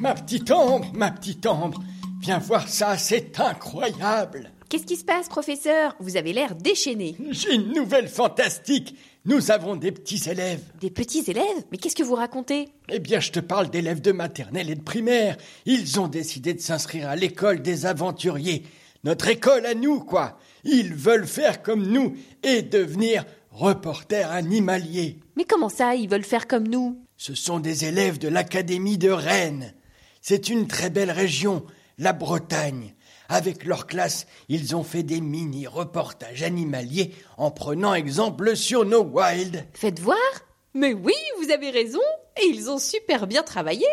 Ma petite ombre, ma petite ombre, viens voir ça, c'est incroyable. Qu'est-ce qui se passe, professeur? Vous avez l'air déchaîné. J'ai une nouvelle fantastique. Nous avons des petits élèves. Des petits élèves? Mais qu'est-ce que vous racontez? Eh bien, je te parle d'élèves de maternelle et de primaire. Ils ont décidé de s'inscrire à l'école des aventuriers. Notre école à nous, quoi. Ils veulent faire comme nous et devenir reporters animaliers. Mais comment ça, ils veulent faire comme nous? Ce sont des élèves de l'Académie de Rennes. C'est une très belle région, la Bretagne. Avec leur classe, ils ont fait des mini-reportages animaliers en prenant exemple sur nos wild. Faites voir Mais oui, vous avez raison Et ils ont super bien travaillé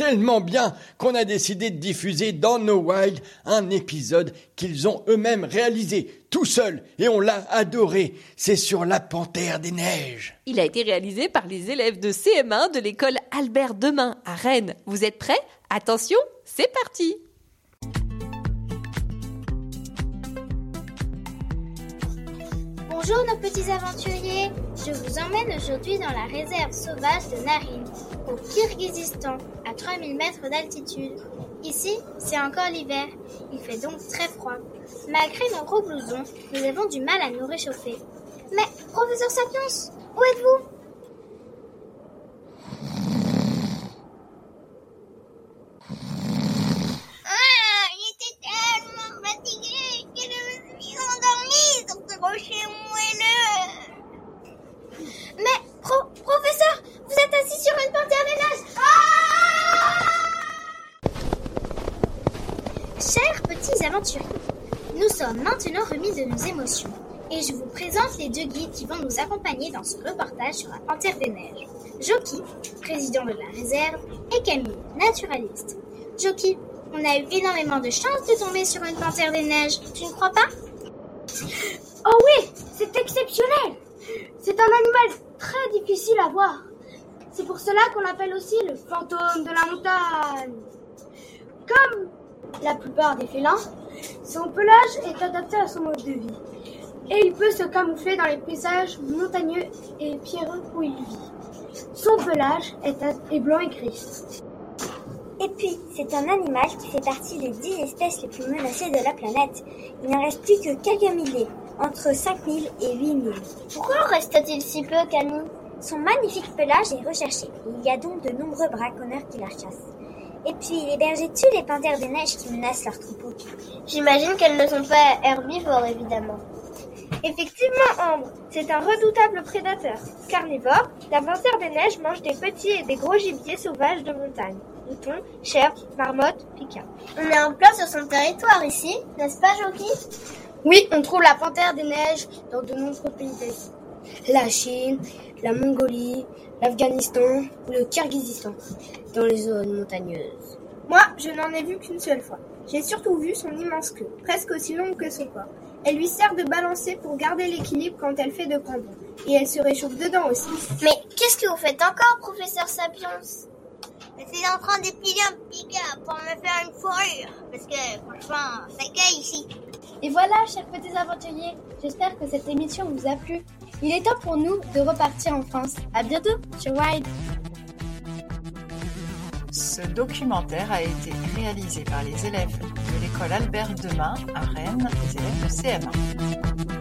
Tellement bien qu'on a décidé de diffuser dans No Wild un épisode qu'ils ont eux-mêmes réalisé tout seuls et on l'a adoré. C'est sur la panthère des neiges. Il a été réalisé par les élèves de CM1 de l'école Albert Demain à Rennes. Vous êtes prêts? Attention, c'est parti Bonjour nos petits aventuriers, je vous emmène aujourd'hui dans la réserve sauvage de Narine, au Kirghizistan, à 3000 mètres d'altitude. Ici, c'est encore l'hiver, il fait donc très froid. Malgré nos gros blousons, nous avons du mal à nous réchauffer. Mais, professeur Sapiens, où êtes-vous Ah, j'étais tellement fatiguée que je me suis endormie sur ce rocher moelleux. Mais, pro- professeur, vous êtes assis sur une panthère des neiges. Ah Chers petits aventuriers, nous sommes maintenant remis de nos émotions et je vous présente les deux guides qui vont nous accompagner dans ce reportage sur la panthère des neiges. Joki, président de la réserve, et Camille, naturaliste. Joki, on a eu énormément de chance de tomber sur une panthère des neiges, tu ne crois pas? Oh oui, c'est exceptionnel C'est un animal très difficile à voir. C'est pour cela qu'on l'appelle aussi le fantôme de la montagne. Comme la plupart des félins, son pelage est adapté à son mode de vie. Et il peut se camoufler dans les paysages montagneux et pierreux où il vit. Son pelage est, blanc et gris. Et puis, c'est un animal qui fait partie des 10 espèces les plus menacées de la planète. Il n'en reste plus que quelques milliers, entre 5000 et 8000. Pourquoi en reste-t-il si peu, Camille? Son magnifique pelage est recherché. Il y a donc de nombreux braconneurs qui la chassent. Et puis, les bergers tuent les panthères des neiges qui menacent leurs troupeaux. J'imagine qu'elles ne sont pas herbivores, évidemment. Effectivement, Ambre, c'est un redoutable prédateur. Carnivore, la panthère des neiges mange des petits et des gros gibiers sauvages de montagne. Moutons, chèvres, marmottes, picards. On est en plein sur son territoire ici, n'est-ce pas, Joki Oui, on trouve la panthère des neiges dans de nombreux pays d'Asie. La Chine, la Mongolie, l'Afghanistan ou le Kirghizistan, dans les zones montagneuses. Moi, je n'en ai vu qu'une seule fois. J'ai surtout vu son immense queue, presque aussi longue que son corps. Elle lui sert de balancer pour garder l'équilibre quand elle fait de grands bonds. Et elle se réchauffe dedans aussi. Mais qu'est-ce que vous faites encore, professeur Sapiens? Je suis en train d'épiler un petit gars pour me faire une fourrure. Parce que, franchement, ça caille ici. Et voilà, chers petits aventuriers, j'espère que cette émission vous a plu. Il est temps pour nous de repartir en France. À bientôt sur Wild. Ce documentaire a été réalisé par les élèves de l'école Albert Demain à Rennes, les élèves de CM1.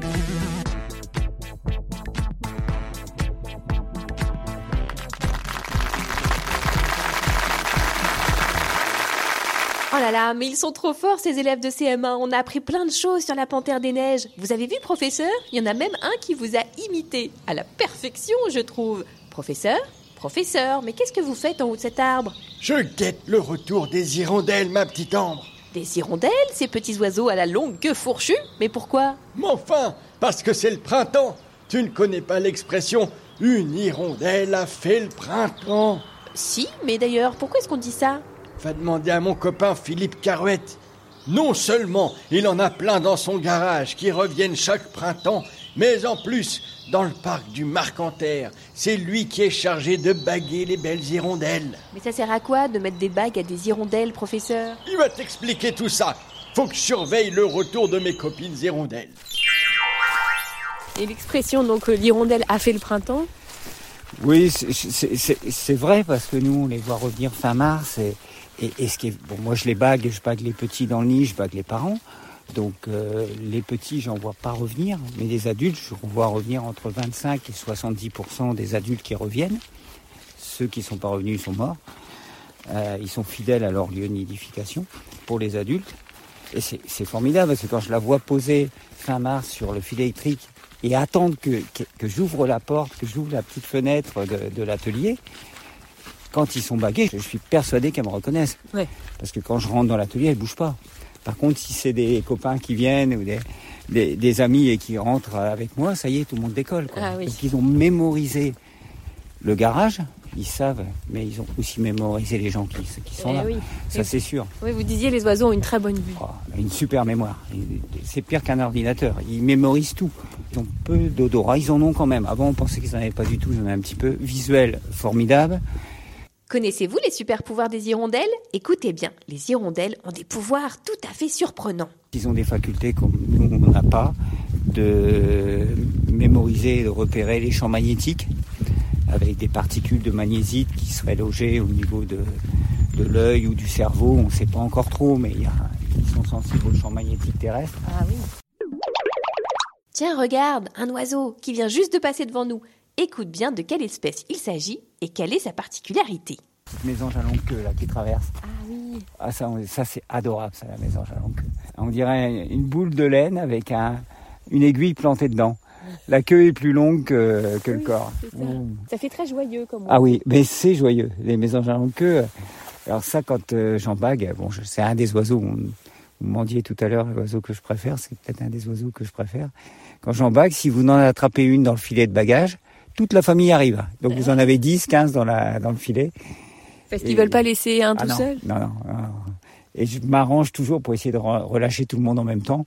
Oh là là, mais ils sont trop forts ces élèves de CM1. On a appris plein de choses sur la panthère des neiges. Vous avez vu, professeur? Il y en a même un qui vous a imité. À la perfection, je trouve. Professeur? Professeur, mais qu'est-ce que vous faites en haut de cet arbre? Je guette le retour des hirondelles, ma petite Ambre. Des hirondelles, ces petits oiseaux à la longue queue fourchue? Mais pourquoi? Mais enfin, parce que c'est le printemps. Tu ne connais pas l'expression une hirondelle a fait le printemps Si, mais d'ailleurs, pourquoi est-ce qu'on dit ça? Va demander à mon copain Philippe Carouette. Non seulement il en a plein dans son garage qui reviennent chaque printemps, mais en plus, dans le parc du Marcanterre, c'est lui qui est chargé de baguer les belles hirondelles. Mais ça sert à quoi de mettre des bagues à des hirondelles, professeur? Il va t'expliquer tout ça. Faut que je surveille le retour de mes copines hirondelles. Et l'expression, donc, euh, l'hirondelle a fait le printemps? Oui, c'est- vrai parce que nous, on les voit revenir fin mars et, et, ce qui est, bon, moi je les bague, je bague les petits dans le nid, je bague les parents. Donc euh, les petits, j'en vois pas revenir, mais les adultes, je vois revenir entre 25 et 70% des adultes qui reviennent. Ceux qui sont pas revenus sont morts. Euh, ils sont fidèles à leur lieu de nidification pour les adultes. Et c'est formidable parce que quand je la vois poser fin mars sur le fil électrique et attendre que, que, j'ouvre la porte, que j'ouvre la petite fenêtre de l'atelier, quand ils sont bagués, je suis persuadé qu'elles me reconnaissent. Ouais. Parce que quand je rentre dans l'atelier, elles bougent pas. Par contre, si c'est des copains qui viennent ou des, des, des amis et qui rentrent avec moi, ça y est, tout le monde décolle. Quoi. Ah oui. Donc ils ont mémorisé le garage, ils savent, mais ils ont aussi mémorisé les gens qui, qui sont Eh là. oui. Ça c'est sûr. Oui, vous disiez les oiseaux ont une très bonne vue. Une super mémoire. C'est pire qu'un ordinateur. Ils mémorisent tout. Ils ont peu d'odorat. Ils en ont quand même. Avant, on pensait qu'ils n'en avaient pas du tout. Ils en ont un petit peu. Visuel, formidable. Connaissez-vous les super pouvoirs des hirondelles? Écoutez bien, les hirondelles ont des pouvoirs tout à fait surprenants. Ils ont des facultés comme nous, on n'a pas, de mémoriser et de repérer les champs magnétiques avec des particules de magnésite qui seraient logées au niveau de, de l'œil ou du cerveau. On ne sait pas encore trop, mais il y a, ils sont sensibles aux champs magnétiques terrestres. Ah oui. Tiens, regarde, un oiseau qui vient juste de passer devant nous. Écoute bien de quelle espèce il s'agit et quelle est sa particularité. Cette mésange à longue queue là, qui traverse. Ah oui. Ah ça, ça c'est adorable, ça, la mésange à longue queue. On dirait une boule de laine avec un, une aiguille plantée dedans. La queue est plus longue que, que le corps. Mmh. Ça fait très joyeux comme Ah oui, mais c'est joyeux, les mésanges à longue queue. Alors ça, quand euh, j'en bague, bon, c'est un des oiseaux, on, vous me demandiez tout à l'heure l'oiseau que je préfère, c'est peut-être un des oiseaux que je préfère. Quand j'en bague, si vous en attrapez une dans le filet de bagage, toute la famille arrive. Donc vous en avez 10, 15 dans, la, dans le filet. Parce qu'ils veulent pas laisser un Ah tout non, seul non, non. Et je m'arrange toujours pour essayer de re- relâcher tout le monde en même temps.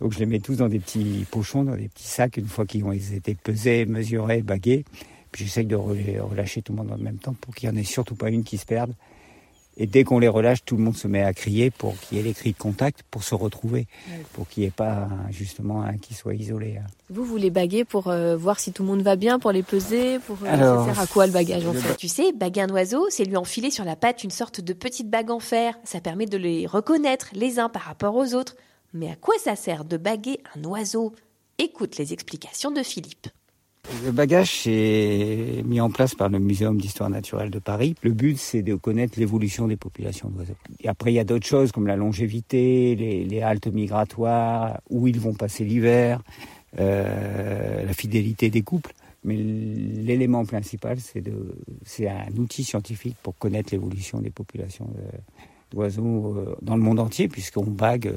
Donc je les mets tous dans des petits pochons, dans des petits sacs, une fois qu'ils ont été pesés, mesurés, bagués. Puis j'essaye de re- relâcher tout le monde en même temps pour qu'il n'y en ait surtout pas une qui se perde. Et dès qu'on les relâche, tout le monde se met à crier pour qu'il y ait les cris de contact, pour se retrouver, pour qu'il n'y ait pas justement un qui soit isolé. hein. Vous, vous les baguez pour euh, voir si tout le monde va bien, pour les peser, pour... euh, Alors, ça sert à quoi le bagage en le fait? Tu sais, baguer un oiseau, c'est lui enfiler sur la patte une sorte de petite bague en fer. Ça permet de les reconnaître les uns par rapport aux autres. Mais à quoi ça sert de baguer un oiseau? Écoute les explications de Philippe. Le bagage c'est mis en place par le Muséum d'histoire naturelle de Paris. Le but, c'est de connaître l'évolution des populations d'oiseaux. Et après, il y a d'autres choses comme la longévité, les, haltes migratoires, où ils vont passer l'hiver, euh, la fidélité des couples. Mais l'élément principal, c'est un outil scientifique pour connaître l'évolution des populations de- d'oiseaux euh, dans le monde entier, puisqu'on bague euh,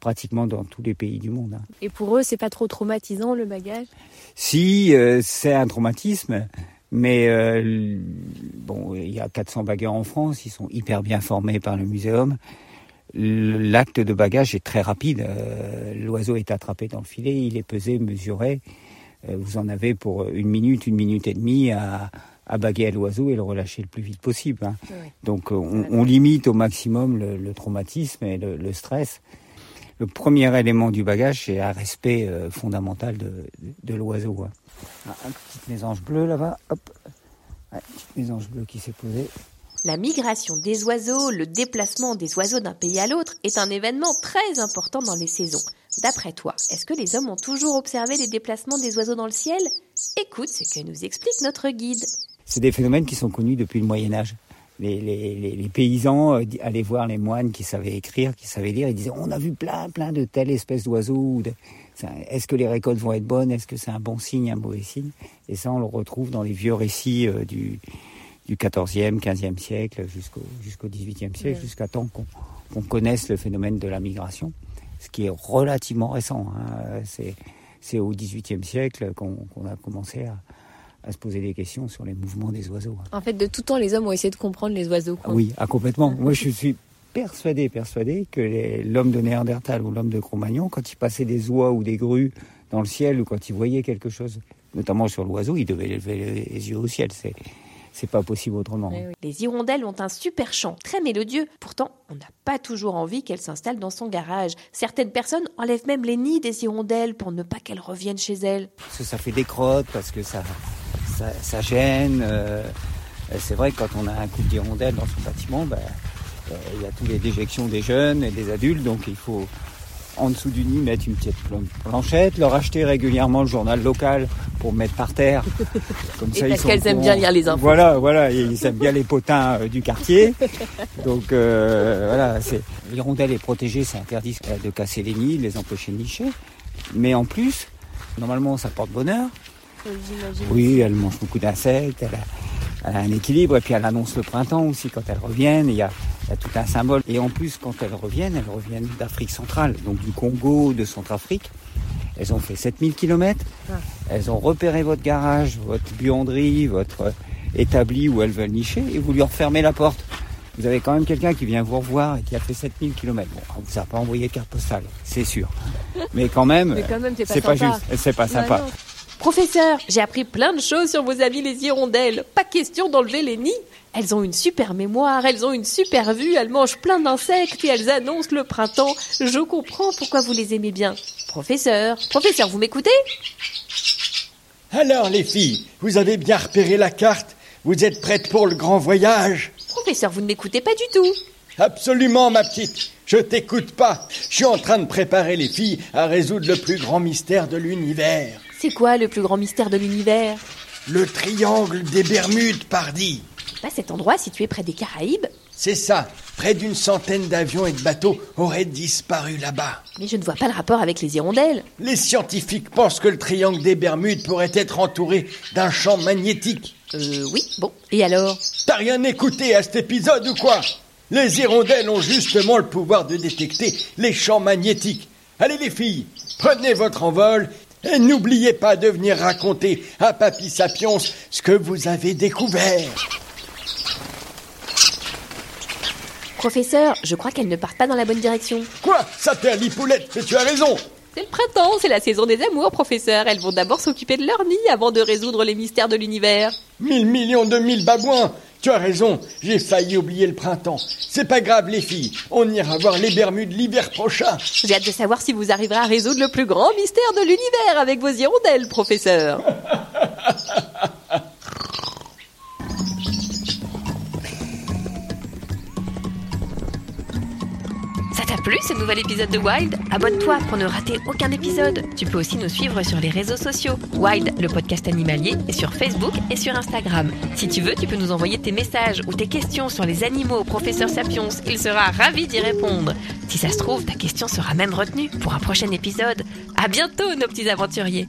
pratiquement dans tous les pays du monde. hein. Et pour eux, c'est pas trop traumatisant le bagage? Si euh, c'est un traumatisme, mais euh, bon, il y a 400 bagueurs en France, ils sont hyper bien formés par le muséum. L'acte de bagage est très rapide. Euh, L'oiseau est attrapé dans le filet, il est pesé, mesuré. Euh, vous en avez pour une minute, une minute et demie à, à baguer à l'oiseau et le relâcher le plus vite possible. hein. Donc on, on limite au maximum le, le traumatisme et le, le stress. Le premier élément du bagage, c'est un respect euh, fondamental de, de l'oiseau. hein. Ah, Un petit mésange bleu là-bas, hop. Ouais, petit mésange bleu qui s'est posé. La migration des oiseaux, le déplacement des oiseaux d'un pays à l'autre est un événement très important dans les saisons. D'après toi, est-ce que les hommes ont toujours observé les déplacements des oiseaux dans le ciel? Écoute ce que nous explique notre guide. C'est des phénomènes qui sont connus depuis le Moyen Âge. Les, les- les- les paysans euh, allaient voir les moines qui savaient écrire, qui savaient lire, ils disaient on a vu plein, plein de telles espèces d'oiseaux. Est-ce que les récoltes vont être bonnes? Est-ce que c'est un bon signe, un mauvais signe? Et ça, on le retrouve dans les vieux récits euh, du, du 14e, 15e siècle jusqu'au jusqu'au 18e siècle, jusqu'à temps qu'on connaisse le phénomène de la migration, ce qui est relativement récent. hein. C'est au 18e siècle qu'on qu'on a commencé à, à se poser des questions sur les mouvements des oiseaux. hein. En fait, de tout temps, les hommes ont essayé de comprendre les oiseaux. quoi. Oui, ah, complètement. Moi, je suis persuadé, persuadé que l'homme de Néandertal ou l'homme de Cro-Magnon, quand il passait des oies ou des grues dans le ciel ou quand il voyait quelque chose, notamment sur l'oiseau, il devait lever les yeux au ciel. C'est c'est pas possible autrement. Les hirondelles ont un super chant, très mélodieux. Pourtant, on n'a pas toujours envie qu'elles s'installent dans son garage. Certaines personnes enlèvent même les nids des hirondelles pour ne pas qu'elles reviennent chez elles. Parce que ça fait des crottes, parce que ça, ça, ça gêne. euh, c'est vrai que quand on a un couple d'hirondelles dans son bâtiment, ben, euh, il y a toutes les déjections des jeunes et des adultes, donc il faut en dessous du nid mettre une petite plan- planchette, leur acheter régulièrement le journal local pour mettre par terre. Comme Et ils parce qu'elles aiment bien lire les infos. Voilà, voilà, ils aiment bien les potins euh, du quartier. Donc euh, voilà, c'est l'hirondelle est protégée, c'est interdit de casser les nids, de les empêcher de nicher. Mais en plus, normalement, ça porte bonheur. Oui, elle mange beaucoup d'insectes, elle a, elle a un équilibre, et puis elle annonce le printemps aussi quand elles reviennent, il y a, il y a tout un symbole. Et en plus, quand elles reviennent, elles reviennent d'Afrique centrale, donc du Congo, de Centrafrique. Elles ont fait 7000 km, elles ont repéré votre garage, votre buanderie, votre établi où elles veulent nicher, et vous lui refermez la porte. Vous avez quand même quelqu'un qui vient vous revoir et qui a fait 7000 km. Bon, on vous a pas envoyé de carte postale, c'est sûr. Mais quand même, c'est pas pas juste, c'est pas sympa. non. Professeur, j'ai appris plein de choses sur vos amis les hirondelles. Pas question d'enlever les nids. Elles ont une super mémoire, elles ont une super vue, elles mangent plein d'insectes et elles annoncent le printemps. Je comprends pourquoi vous les aimez bien. Professeur, professeur, vous m'écoutez? Alors les filles, vous avez bien repéré la carte? Vous êtes prêtes pour le grand voyage? Professeur, vous ne m'écoutez pas du tout. Absolument, ma petite. Je t'écoute pas. Je suis en train de préparer les filles à résoudre le plus grand mystère de l'univers. C'est quoi le plus grand mystère de l'univers Le triangle des Bermudes, pardi. Bah, cet endroit situé près des Caraïbes. C'est ça. Près d'une centaine d'avions et de bateaux auraient disparu là-bas. Mais je ne vois pas le rapport avec les hirondelles. Les scientifiques pensent que le triangle des Bermudes pourrait être entouré d'un champ magnétique. Euh, oui, bon. Et alors T'as rien écouté à cet épisode ou quoi? Les hirondelles ont justement le pouvoir de détecter les champs magnétiques. Allez les filles, prenez votre envol et n'oubliez pas de venir raconter à Papy Sapiens ce que vous avez découvert. Professeur, je crois qu'elles ne partent pas dans la bonne direction. Quoi? Ça perd l'hipoulette, mais tu as raison C'est le printemps, c'est la saison des amours, professeur. Elles vont d'abord s'occuper de leur nid avant de résoudre les mystères de l'univers. Mille millions de mille babouins Tu as raison, j'ai failli oublier le printemps. C'est pas grave les filles, on ira voir les Bermudes l'hiver prochain. J'ai hâte de savoir si vous arriverez à résoudre le plus grand mystère de l'univers avec vos hirondelles, professeur. plu ce nouvel épisode de Wild Abonne-toi pour ne rater aucun épisode. Tu peux aussi nous suivre sur les réseaux sociaux. Wild, le podcast animalier, est sur Facebook et sur Instagram. Si tu veux, tu peux nous envoyer tes messages ou tes questions sur les animaux au professeur Sapiens. Il sera ravi d'y répondre. Si ça se trouve, ta question sera même retenue pour un prochain épisode. À bientôt, nos petits aventuriers.